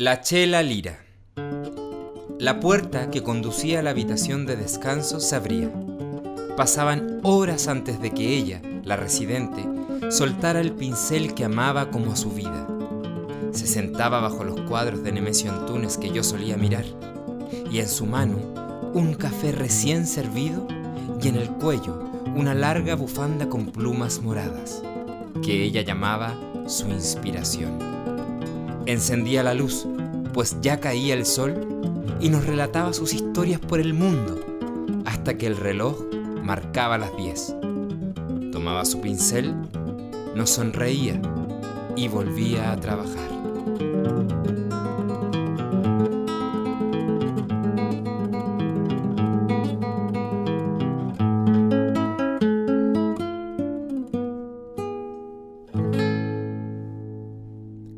La Chela Lira. La puerta que conducía a la habitación de descanso se abría. Pasaban horas antes de que ella, la residente, soltara el pincel que amaba como a su vida. Se sentaba bajo los cuadros de Nemesio Antunes que yo solía mirar, y en su mano un café recién servido y en el cuello una larga bufanda con plumas moradas, que ella llamaba su inspiración. Encendía la luz, pues ya caía el sol, y nos relataba sus historias por el mundo, hasta que el reloj marcaba las diez. Tomaba su pincel, nos sonreía y volvía a trabajar.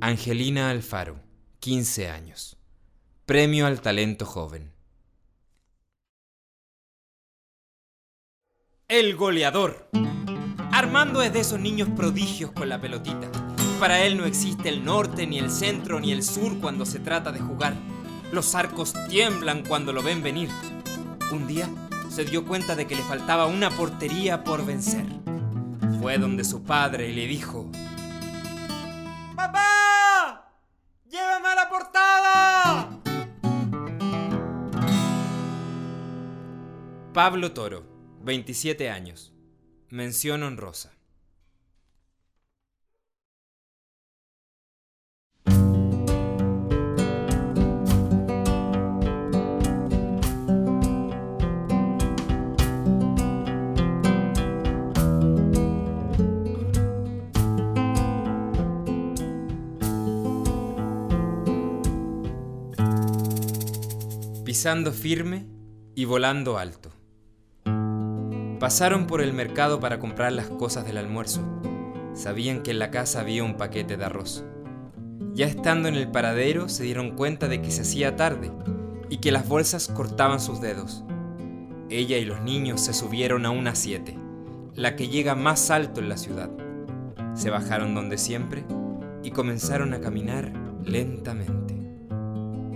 Angelina Alfaro, 15 años. Premio al Talento Joven. El goleador. Armando es de esos niños prodigios con la pelotita. Para él no existe el norte, ni el centro, ni el sur cuando se trata de jugar. Los arcos tiemblan cuando lo ven venir. Un día se dio cuenta de que le faltaba una portería por vencer. Fue donde su padre le dijo, Pablo Toro, 27 años. Mención honrosa. Pisando firme y volando alto. Pasaron por el mercado para comprar las cosas del almuerzo. Sabían que en la casa había un paquete de arroz. Ya estando en el paradero se dieron cuenta de que se hacía tarde y que las bolsas cortaban sus dedos. Ella y los niños se subieron a una siete, la que llega más alto en la ciudad. Se bajaron donde siempre y comenzaron a caminar lentamente.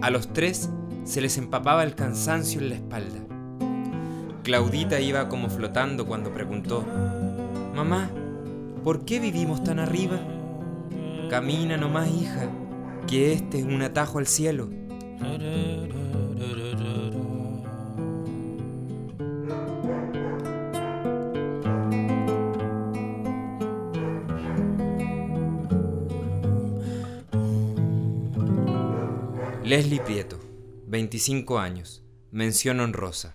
A los tres se les empapaba el cansancio en la espalda. Claudita iba como flotando cuando preguntó, Mamá, ¿por qué vivimos tan arriba? Camina nomás, hija, que este es un atajo al cielo. Leslie Prieto, 25 años, mención honrosa.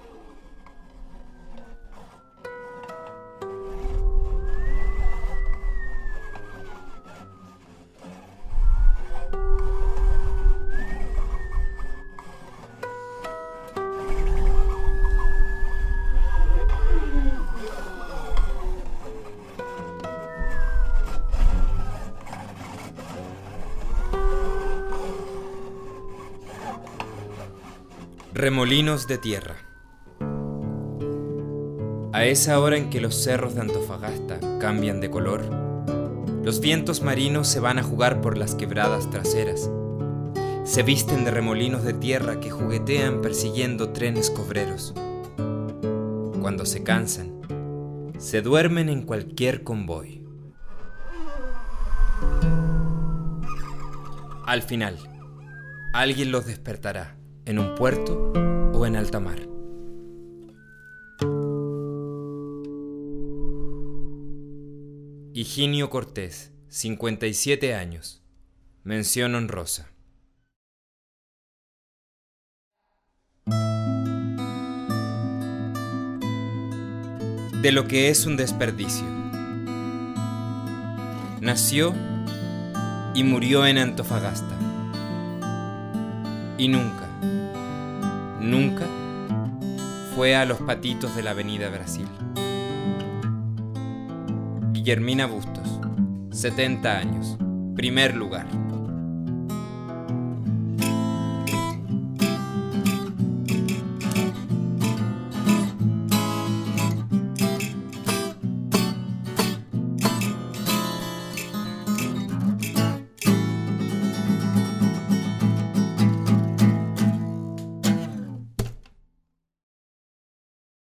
Remolinos de tierra. A esa hora en que los cerros de Antofagasta cambian de color, los vientos marinos se van a jugar por las quebradas traseras. Se visten de remolinos de tierra que juguetean persiguiendo trenes cobreros. Cuando se cansan, se duermen en cualquier convoy. Al final, alguien los despertará en un puerto o en alta mar. Higinio Cortés, 57 años. Mención honrosa. De lo que es un desperdicio. Nació y murió en Antofagasta. Y nunca, nunca fue a los patitos de la Avenida Brasil. Guillermina Bustos, 70 años, primer lugar.